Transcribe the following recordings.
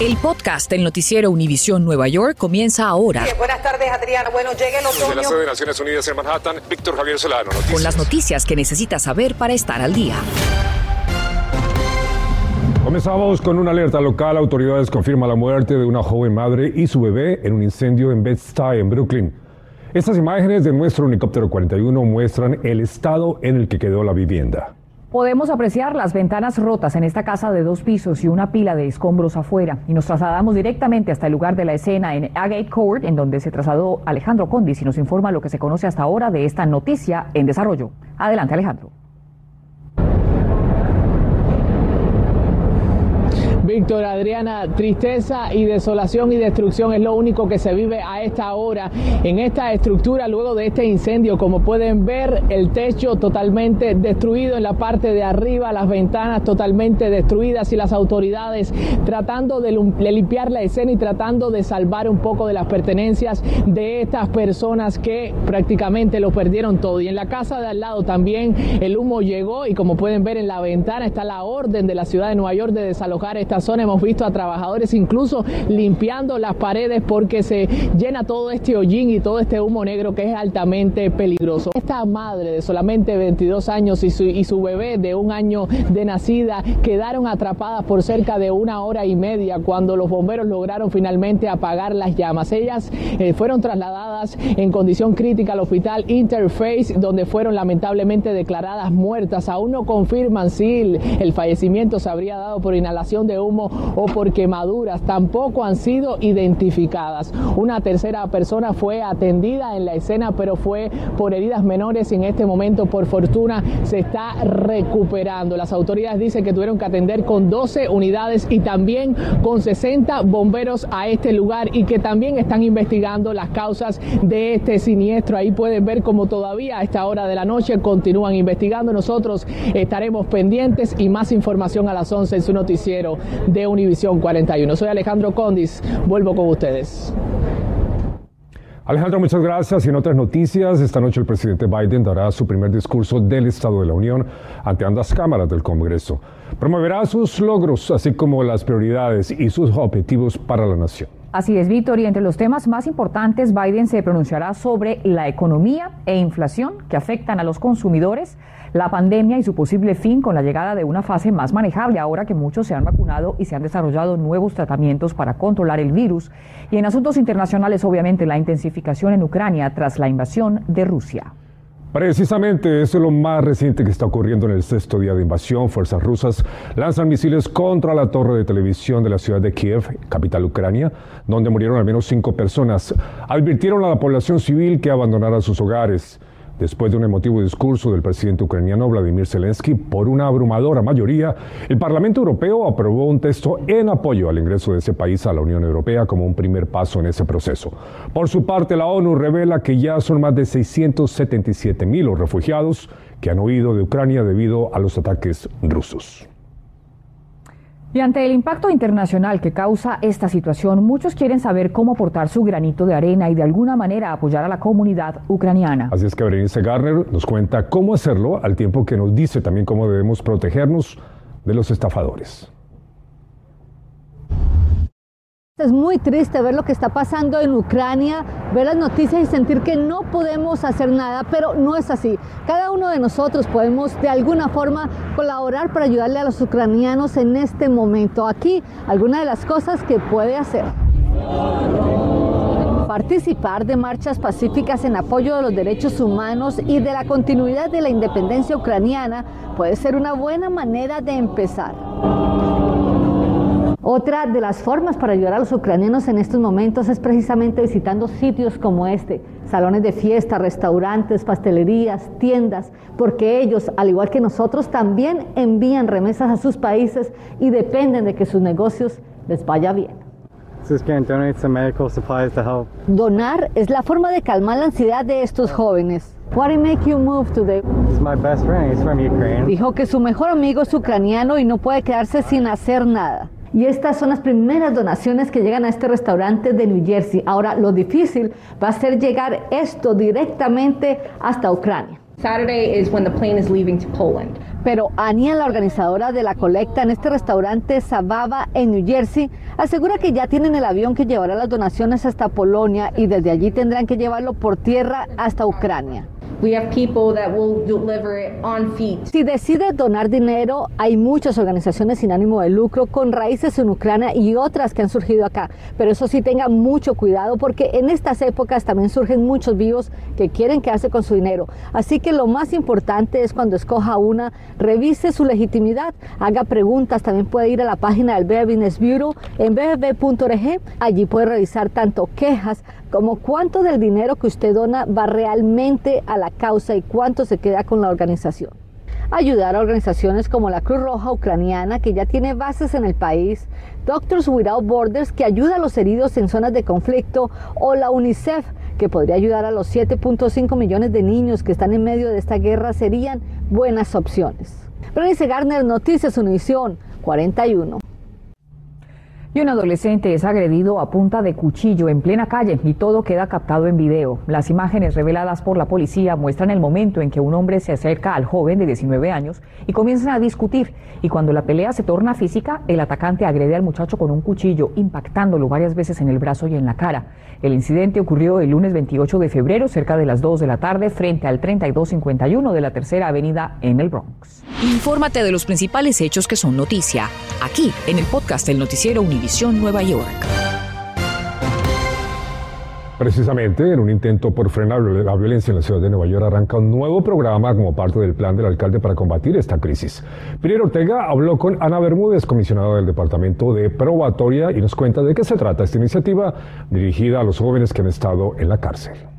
El podcast del noticiero Univisión Nueva York comienza ahora. buenas tardes, Adriana. Bueno, llega el otoño. Desde la sede de Naciones Unidas en Manhattan, Víctor Javier Solano. Noticias. Con las noticias que necesitas saber para estar al día. Comenzamos con una alerta local. Autoridades confirman la muerte de una joven madre y su bebé en un incendio en Bed-Stuy, en Brooklyn. Estas imágenes de nuestro helicóptero 41 muestran el estado en el que quedó la vivienda. Podemos apreciar las ventanas rotas en esta casa de dos pisos y una pila de escombros afuera. Y nos trasladamos directamente hasta el lugar de la escena en Agate Court, en donde se trasladó Alejandro Condis y nos informa lo que se conoce hasta ahora de esta noticia en desarrollo. Adelante, Alejandro. Víctor, Adriana, tristeza y desolación y destrucción es lo único que se vive a esta hora en esta estructura luego de este incendio. Como pueden ver, el techo totalmente destruido en la parte de arriba, las ventanas totalmente destruidas y las autoridades tratando de limpiar la escena y tratando de salvar un poco de las pertenencias de estas personas que prácticamente lo perdieron todo. Y en la casa de al lado también el humo llegó y como pueden ver en la ventana está la orden de la ciudad de Nueva York de desalojar esta zona hemos visto a trabajadores incluso limpiando las paredes porque se llena todo este hollín y todo este humo negro que es altamente peligroso. Esta madre de solamente 22 años y su, bebé de un año de nacida quedaron atrapadas por cerca de una hora y media cuando los bomberos lograron finalmente apagar las llamas. Ellas eh, fueron trasladadas en condición crítica al hospital Interface donde fueron lamentablemente declaradas muertas. Aún no confirman si el fallecimiento se habría dado por inhalación de humo o por quemaduras tampoco han sido identificadas. Una tercera persona fue atendida en la escena, pero fue por heridas menores y en este momento, por fortuna, se está recuperando. Las autoridades dicen que tuvieron que atender con 12 unidades y también con 60 bomberos a este lugar y que también están investigando las causas de este siniestro. Ahí pueden ver cómo todavía a esta hora de la noche continúan investigando. Nosotros estaremos pendientes y más información a las 11 en su noticiero de Univisión 41. Soy Alejandro Condis, vuelvo con ustedes. Alejandro, muchas gracias. Y en otras noticias, esta noche el presidente Biden dará su primer discurso del Estado de la Unión ante ambas cámaras del Congreso. Promoverá sus logros, así como las prioridades y sus objetivos para la nación. Así es, Víctor, y entre los temas más importantes, Biden se pronunciará sobre la economía e inflación que afectan a los consumidores, la pandemia y su posible fin con la llegada de una fase más manejable ahora que muchos se han vacunado y se han desarrollado nuevos tratamientos para controlar el virus. Y en asuntos internacionales, obviamente, la intensificación en Ucrania tras la invasión de Rusia. Precisamente eso es lo más reciente que está ocurriendo en el sexto día de invasión. Fuerzas rusas lanzan misiles contra la torre de televisión de la ciudad de Kiev, capital ucrania, donde murieron al menos cinco personas. Advirtieron a la población civil que abandonara sus hogares después de un emotivo discurso del presidente ucraniano Vladimir Zelensky por una abrumadora mayoría, el Parlamento Europeo aprobó un texto en apoyo al ingreso de ese país a la Unión Europea como un primer paso en ese proceso. Por su parte, la ONU revela que ya son más de 677 mil los refugiados que han huido de Ucrania debido a los ataques rusos. Y ante el impacto internacional que causa esta situación, muchos quieren saber cómo aportar su granito de arena y de alguna manera apoyar a la comunidad ucraniana. Así es que Berenice Garner nos cuenta cómo hacerlo, al tiempo que nos dice también cómo debemos protegernos de los estafadores. Es muy triste ver lo que está pasando en Ucrania, ver las noticias y sentir que no podemos hacer nada, pero no es así. Cada uno de nosotros podemos de alguna forma colaborar para ayudarle a los ucranianos en este momento. Aquí, algunas de las cosas que puede hacer. Participar de marchas pacíficas en apoyo de los derechos humanos y de la continuidad de la independencia ucraniana puede ser una buena manera de empezar. Otra de las formas para ayudar a los ucranianos en estos momentos es precisamente visitando sitios como este, salones de fiesta, restaurantes, pastelerías, tiendas, porque ellos, al igual que nosotros, también envían remesas a sus países y dependen de que sus negocios les vaya bien. Donar es la forma de calmar la ansiedad de estos jóvenes. What make you move today? Dijo que su mejor amigo es ucraniano y no puede quedarse sin hacer nada. Y estas son las primeras donaciones que llegan a este restaurante de New Jersey. Ahora, lo difícil va a ser llegar esto directamente hasta Ucrania. Saturday is when the plane is leaving to Poland. Pero Ania, la organizadora de la colecta en este restaurante Sababa en New Jersey, asegura que ya tienen el avión que llevará las donaciones hasta Polonia y desde allí tendrán que llevarlo por tierra hasta Ucrania. Si decide donar dinero, hay muchas organizaciones sin ánimo de lucro con raíces en Ucrania y otras que han surgido acá. Pero eso sí, tenga mucho cuidado porque en estas épocas también surgen muchos vivos que quieren quedarse con su dinero. Así que lo más importante es cuando escoja una, revise su legitimidad, haga preguntas. También puede ir a la página del Business Bureau en bb.org. Allí puede revisar tanto quejas como cuánto del dinero que usted dona va realmente a la causa y cuánto se queda con la organización. Ayudar a organizaciones como la Cruz Roja Ucraniana, que ya tiene bases en el país, Doctors Without Borders, que ayuda a los heridos en zonas de conflicto, o la UNICEF, que podría ayudar a los 7.5 millones de niños que están en medio de esta guerra, serían buenas opciones. Bernice Garner, Noticias Univisión 41. Y un adolescente es agredido a punta de cuchillo en plena calle y todo queda captado en video. Las imágenes reveladas por la policía muestran el momento en que un hombre se acerca al joven de 19 años y comienzan a discutir. Y cuando la pelea se torna física, el atacante agrede al muchacho con un cuchillo, impactándolo varias veces en el brazo y en la cara. El incidente ocurrió el lunes 28 de febrero, cerca de las 2 de la tarde, frente al 3251 de la Tercera Avenida en el Bronx. Infórmate de los principales hechos que son noticia, aquí en el podcast del Noticiero Universal. Nueva York. Precisamente en un intento por frenar la violencia en la ciudad de Nueva York arranca un nuevo programa como parte del plan del alcalde para combatir esta crisis. Piero Ortega habló con Ana Bermúdez, comisionada del Departamento de Probatoria, y nos cuenta de qué se trata esta iniciativa dirigida a los jóvenes que han estado en la cárcel.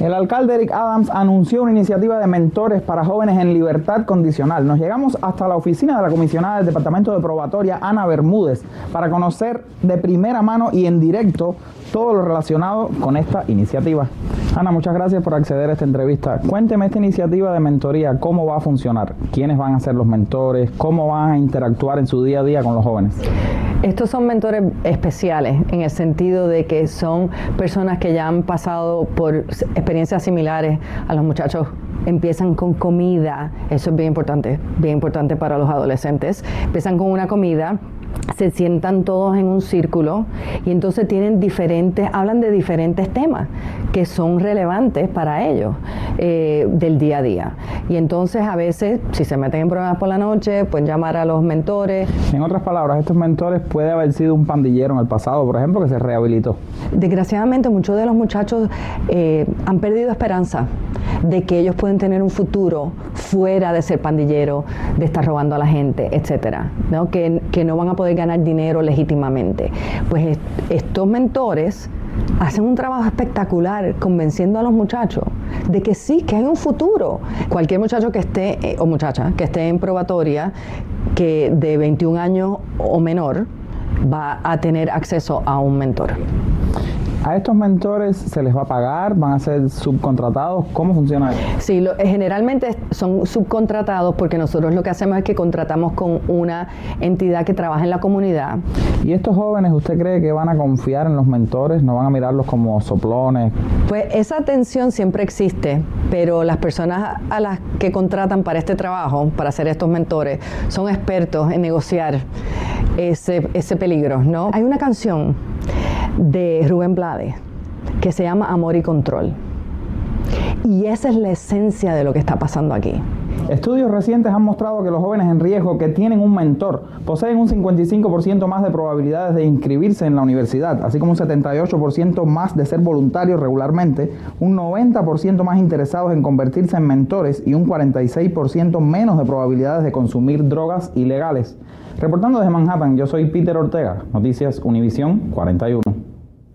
El alcalde Eric Adams anunció una iniciativa de mentores para jóvenes en libertad condicional. Nos llegamos hasta la oficina de la comisionada del Departamento de Probatoria, Ana Bermúdez, para conocer de primera mano y en directo todo lo relacionado con esta iniciativa. Ana, muchas gracias por acceder a esta entrevista. Cuénteme esta iniciativa de mentoría, cómo va a funcionar, quiénes van a ser los mentores, cómo van a interactuar en su día a día con los jóvenes. Estos son mentores especiales en el sentido de que son personas que ya han pasado por experiencias similares a los muchachos empiezan con comida, eso es bien importante, bien importante para los adolescentes. Empiezan con una comida se sientan todos en un círculo y entonces tienen diferentes, hablan de diferentes temas que son relevantes para ellos eh, del día a día. Y entonces a veces, si se meten en problemas por la noche, pueden llamar a los mentores. En otras palabras, estos mentores puede haber sido un pandillero en el pasado, por ejemplo, que se rehabilitó. Desgraciadamente, muchos de los muchachos eh, han perdido esperanza de que ellos pueden tener un futuro fuera de ser pandillero, de estar robando a la gente, etcétera, ¿no? Que, que no van a poder ganar dinero legítimamente. Pues estos mentores hacen un trabajo espectacular convenciendo a los muchachos de que sí, que hay un futuro. Cualquier muchacho que esté, eh, o muchacha, que esté en probatoria, que de 21 años o menor, va a tener acceso a un mentor. ¿A estos mentores se les va a pagar? ¿Van a ser subcontratados? ¿Cómo funciona eso? Sí, lo, eh, generalmente son subcontratados porque nosotros lo que hacemos es que contratamos con una entidad que trabaja en la comunidad. ¿Y estos jóvenes usted cree que van a confiar en los mentores? ¿No van a mirarlos como soplones? Pues esa tensión siempre existe, pero las personas a las que contratan para este trabajo, para ser estos mentores, son expertos en negociar ese, ese peligro, ¿no? Hay una canción de Rubén Blades que se llama Amor y Control. Y esa es la esencia de lo que está pasando aquí. Estudios recientes han mostrado que los jóvenes en riesgo que tienen un mentor poseen un 55% más de probabilidades de inscribirse en la universidad, así como un 78% más de ser voluntarios regularmente, un 90% más interesados en convertirse en mentores y un 46% menos de probabilidades de consumir drogas ilegales. Reportando desde Manhattan, yo soy Peter Ortega, Noticias Univisión 41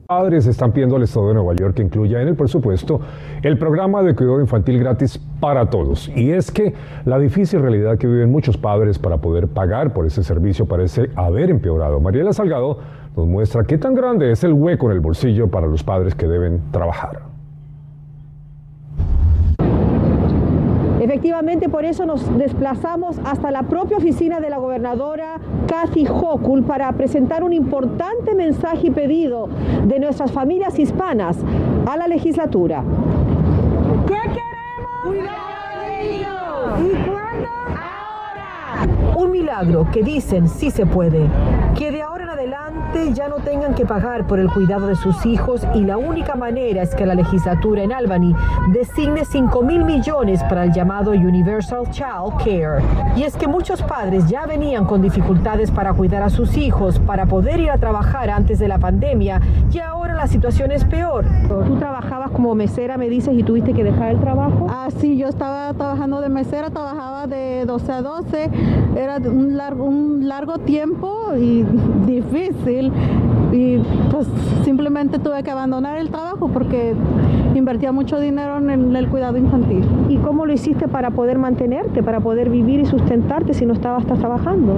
padres están pidiendo al Estado de Nueva York que incluya en el presupuesto el programa de cuidado infantil gratis para todos. Y es que la difícil realidad que viven muchos padres para poder pagar por ese servicio parece haber empeorado. Mariela Salgado nos muestra qué tan grande es el hueco en el bolsillo para los padres que deben trabajar. Efectivamente, por eso nos desplazamos hasta la propia oficina de la gobernadora Kathy Hochul para presentar un importante mensaje y pedido de nuestras familias hispanas a la legislatura. ¿Qué queremos? ¿Y cuándo? Ahora. Un milagro que dicen sí se puede. Que de ahora en adelante ya no tengan que pagar por el cuidado de sus hijos y la única manera es que la legislatura en Albany designe 5 mil millones para el llamado Universal Child Care. Y es que muchos padres ya venían con dificultades para cuidar a sus hijos, para poder ir a trabajar antes de la pandemia y ahora la situación es peor. Tú trabajabas como mesera, me dices, y tuviste que dejar el trabajo. Ah, sí, yo estaba trabajando de mesera, trabajaba de 12 a 12, era un largo, un largo tiempo y difícil y pues simplemente tuve que abandonar el trabajo porque invertía mucho dinero en el, cuidado infantil. ¿Y cómo lo hiciste para poder mantenerte, para poder vivir y sustentarte si no estabas trabajando?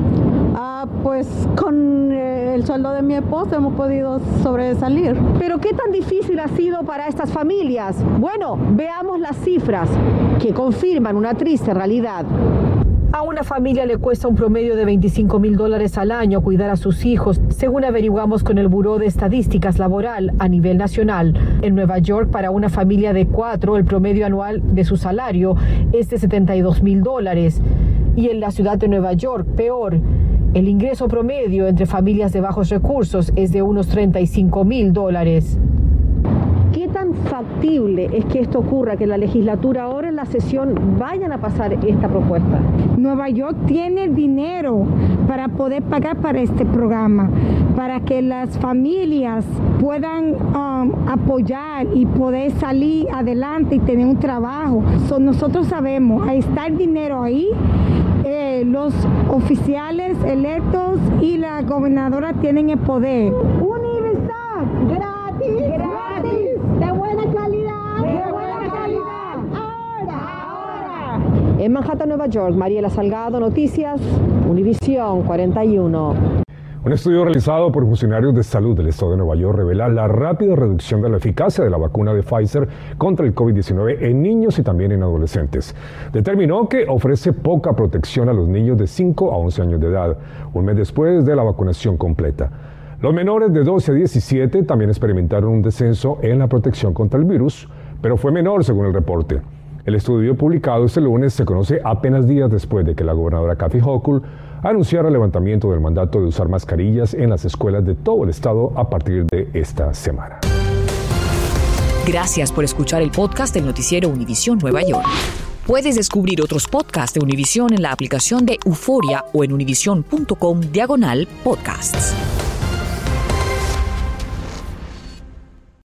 Ah, pues con eh, el sueldo de mi esposo hemos podido sobresalir. Pero ¿qué tan difícil ha sido para estas familias? Bueno, veamos las cifras que confirman una triste realidad. A una familia le cuesta un promedio de 25 mil dólares al año cuidar a sus hijos, según averiguamos con el Buró de Estadísticas Laboral a nivel nacional. En Nueva York, para una familia de cuatro, el promedio anual de su salario es de 72 mil dólares. Y en la ciudad de Nueva York, peor, el ingreso promedio entre familias de bajos recursos es de unos 35 mil dólares. ¿Qué tan factible es que esto ocurra, que la legislatura ahora la sesión vayan a pasar esta propuesta? Nueva York tiene dinero para poder pagar para este programa, para que las familias puedan um, apoyar y poder salir adelante y tener un trabajo. nosotros sabemos, ahí está el dinero ahí. Eh, los oficiales electos y la gobernadora tienen el poder. En Manhattan, Nueva York, Mariela Salgado, Noticias, Univisión 41. Un estudio realizado por funcionarios de salud del estado de Nueva York revela la rápida reducción de la eficacia de la vacuna de Pfizer contra el COVID-19 en niños y también en adolescentes. Determinó que ofrece poca protección a los niños de 5 a 11 años de edad, un mes después de la vacunación completa. Los menores de 12 a 17 también experimentaron un descenso en la protección contra el virus, pero fue menor según el reporte. El estudio publicado este lunes se conoce apenas días después de que la gobernadora Kathy Hochul anunciara el levantamiento del mandato de usar mascarillas en las escuelas de todo el estado a partir de esta semana. Gracias por escuchar el podcast del noticiero Univisión Nueva York. Puedes descubrir otros podcasts de Univisión en la aplicación de Euforia o en univision.com diagonal podcasts.